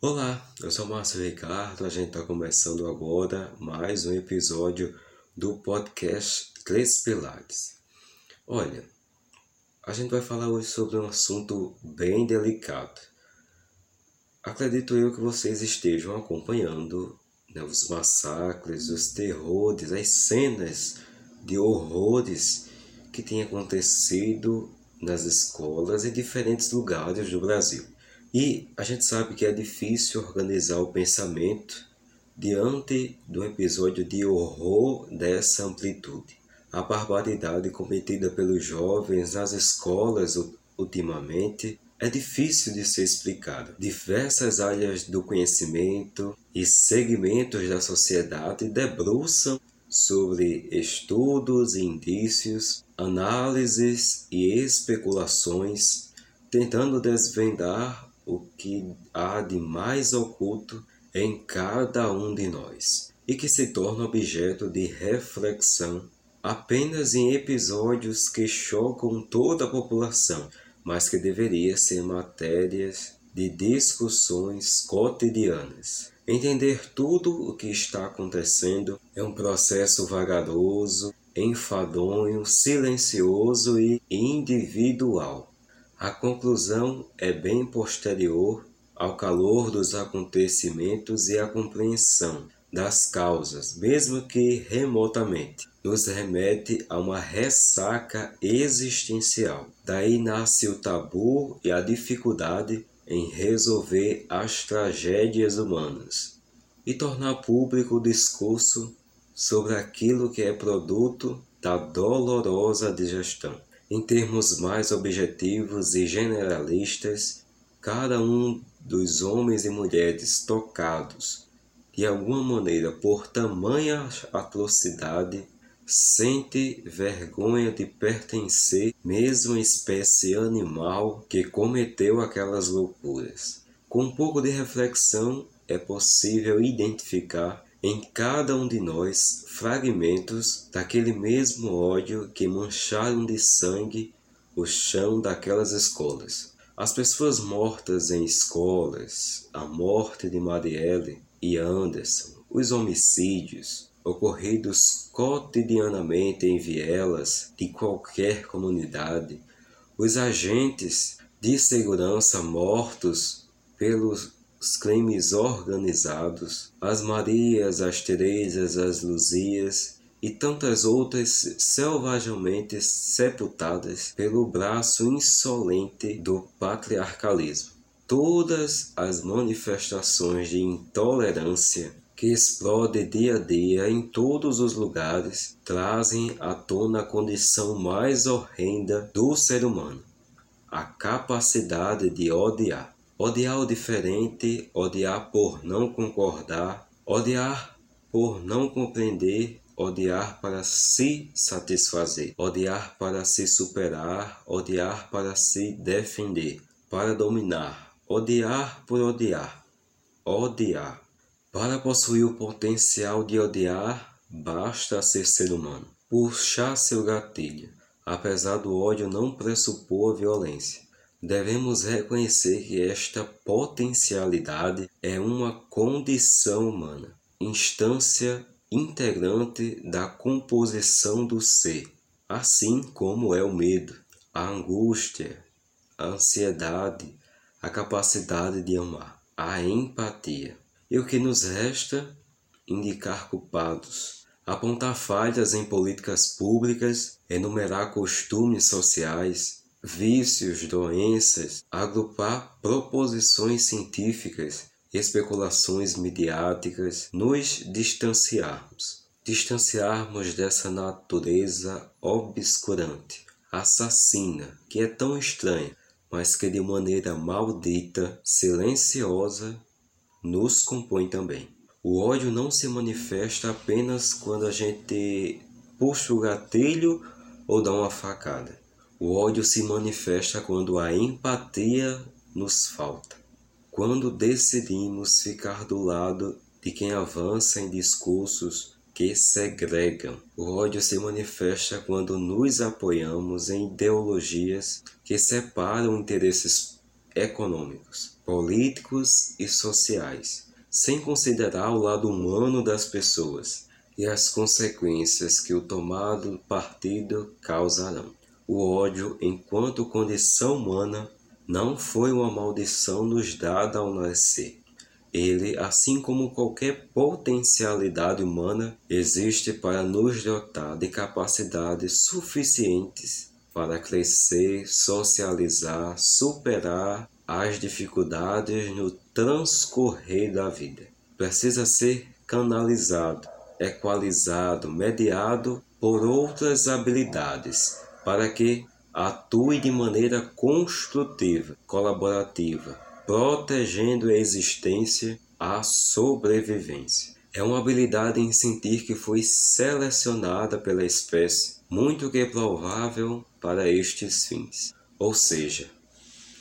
Olá, eu sou Márcio Ricardo, a gente está começando agora mais um episódio do podcast Três Pilares. Olha, a gente vai falar hoje sobre um assunto bem delicado. Acredito eu que vocês estejam acompanhando né, os massacres, os terrores, as cenas de horrores que têm acontecido nas escolas em diferentes lugares do Brasil. E a gente sabe que é difícil organizar o pensamento diante do episódio de horror dessa amplitude. A barbaridade cometida pelos jovens nas escolas ultimamente é difícil de ser explicada. Diversas áreas do conhecimento e segmentos da sociedade debruçam sobre estudos e indícios, análises e especulações, tentando desvendar o que há de mais oculto em cada um de nós e que se torna objeto de reflexão apenas em episódios que chocam toda a população, mas que deveria ser matérias de discussões cotidianas. Entender tudo o que está acontecendo é um processo vagaroso, enfadonho, silencioso e individual. A conclusão é bem posterior ao calor dos acontecimentos e à compreensão das causas, mesmo que remotamente, nos remete a uma ressaca existencial. Daí nasce o tabu e a dificuldade em resolver as tragédias humanas e tornar público o discurso sobre aquilo que é produto da dolorosa digestão. Em termos mais objetivos e generalistas, cada um dos homens e mulheres tocados de alguma maneira por tamanha atrocidade sente vergonha de pertencer mesmo à espécie animal que cometeu aquelas loucuras. Com um pouco de reflexão é possível identificar em cada um de nós fragmentos daquele mesmo ódio que mancharam de sangue o chão daquelas escolas. As pessoas mortas em escolas, a morte de Marielle e Anderson, os homicídios ocorridos cotidianamente em vielas de qualquer comunidade, os agentes de segurança mortos pelos os crimes organizados, as Marias, as Terezas, as Luzias e tantas outras selvagemente sepultadas pelo braço insolente do patriarcalismo. Todas as manifestações de intolerância que explode dia a dia em todos os lugares trazem à tona a condição mais horrenda do ser humano, a capacidade de odiar. Odiar o diferente, odiar por não concordar, odiar por não compreender, odiar para se satisfazer, odiar para se superar, odiar para se defender, para dominar, odiar por odiar, odiar. Para possuir o potencial de odiar, basta ser ser humano, puxar seu gatilho, apesar do ódio não pressupor violência. Devemos reconhecer que esta potencialidade é uma condição humana, instância integrante da composição do ser, assim como é o medo, a angústia, a ansiedade, a capacidade de amar, a empatia. E o que nos resta? Indicar culpados, apontar falhas em políticas públicas, enumerar costumes sociais, vícios, doenças, agrupar proposições científicas, especulações midiáticas, nos distanciarmos. Distanciarmos dessa natureza obscurante, assassina, que é tão estranha, mas que de maneira maldita, silenciosa, nos compõe também. O ódio não se manifesta apenas quando a gente puxa o gatilho ou dá uma facada. O ódio se manifesta quando a empatia nos falta. Quando decidimos ficar do lado de quem avança em discursos que segregam. O ódio se manifesta quando nos apoiamos em ideologias que separam interesses econômicos, políticos e sociais, sem considerar o lado humano das pessoas e as consequências que o tomado partido causarão. O ódio, enquanto condição humana, não foi uma maldição nos dada ao nascer. Ele, assim como qualquer potencialidade humana, existe para nos dotar de capacidades suficientes para crescer, socializar, superar as dificuldades no transcorrer da vida. Precisa ser canalizado equalizado, mediado por outras habilidades, para que atue de maneira construtiva, colaborativa, protegendo a existência, a sobrevivência. É uma habilidade em sentir que foi selecionada pela espécie, muito que provável para estes fins. Ou seja,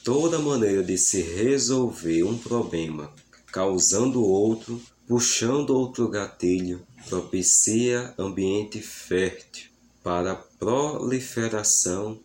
toda maneira de se resolver um problema causando outro puxando outro gatilho, propicia ambiente fértil para proliferação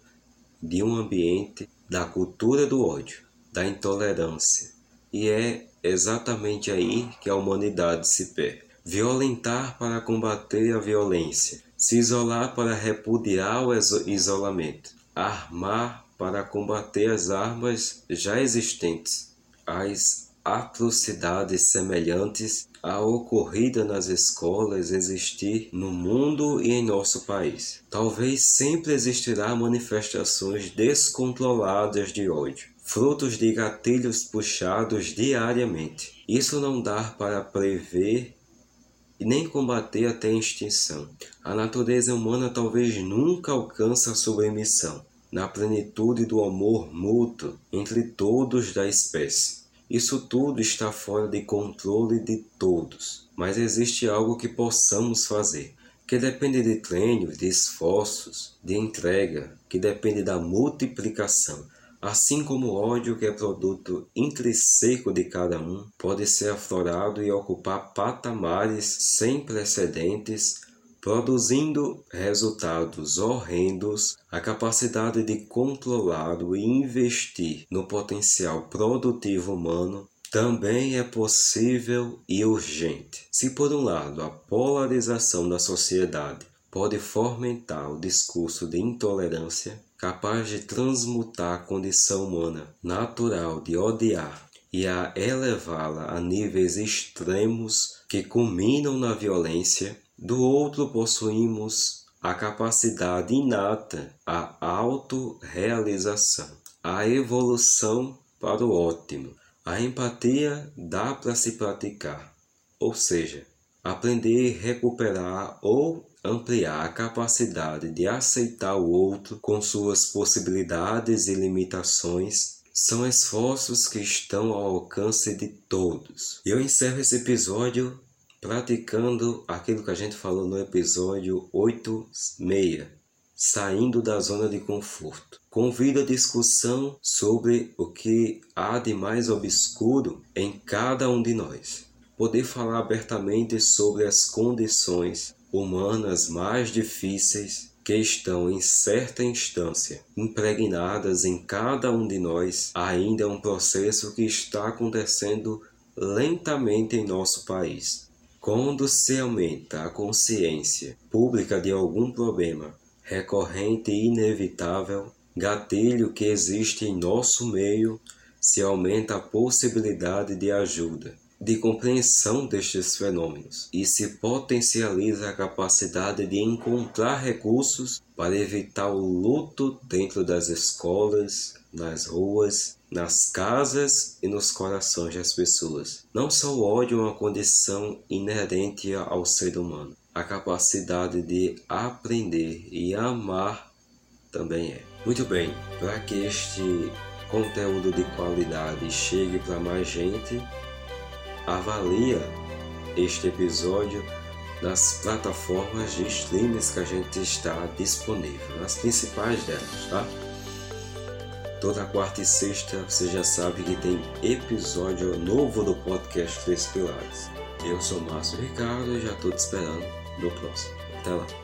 de um ambiente da cultura do ódio, da intolerância. E é exatamente aí que a humanidade se perde. Violentar para combater a violência, se isolar para repudiar o isolamento, armar para combater as armas já existentes, as atrocidades semelhantes à ocorrida nas escolas existir no mundo e em nosso país. Talvez sempre existirá manifestações descontroladas de ódio, frutos de gatilhos puxados diariamente. Isso não dá para prever e nem combater até a extinção. A natureza humana talvez nunca alcance a submissão na plenitude do amor mútuo entre todos da espécie. Isso tudo está fora de controle de todos, mas existe algo que possamos fazer, que depende de treinos, de esforços, de entrega, que depende da multiplicação. Assim como o ódio, que é produto intrínseco de cada um, pode ser aflorado e ocupar patamares sem precedentes produzindo resultados horrendos, a capacidade de controlar e investir no potencial produtivo humano também é possível e urgente. Se, por um lado, a polarização da sociedade pode fomentar o discurso de intolerância, capaz de transmutar a condição humana natural de odiar e a elevá-la a níveis extremos que culminam na violência, do outro, possuímos a capacidade inata, a autorrealização, a evolução para o ótimo. A empatia dá para se praticar, ou seja, aprender e recuperar ou ampliar a capacidade de aceitar o outro com suas possibilidades e limitações são esforços que estão ao alcance de todos. Eu encerro esse episódio praticando aquilo que a gente falou no episódio 86, saindo da zona de conforto. Convido a discussão sobre o que há de mais obscuro em cada um de nós. Poder falar abertamente sobre as condições humanas mais difíceis que estão em certa instância impregnadas em cada um de nós, ainda é um processo que está acontecendo lentamente em nosso país. Quando se aumenta a consciência pública de algum problema recorrente e inevitável, gatilho que existe em nosso meio, se aumenta a possibilidade de ajuda, de compreensão destes fenômenos e se potencializa a capacidade de encontrar recursos para evitar o luto dentro das escolas, nas ruas, nas casas e nos corações das pessoas. Não só o ódio é uma condição inerente ao ser humano, a capacidade de aprender e amar também é. Muito bem, para que este conteúdo de qualidade chegue para mais gente, avalia este episódio nas plataformas de streams que a gente está disponível, nas principais delas, tá? Toda quarta e sexta você já sabe que tem episódio novo do podcast Três Pilares. Eu sou Márcio Ricardo e já estou te esperando no próximo. Até lá!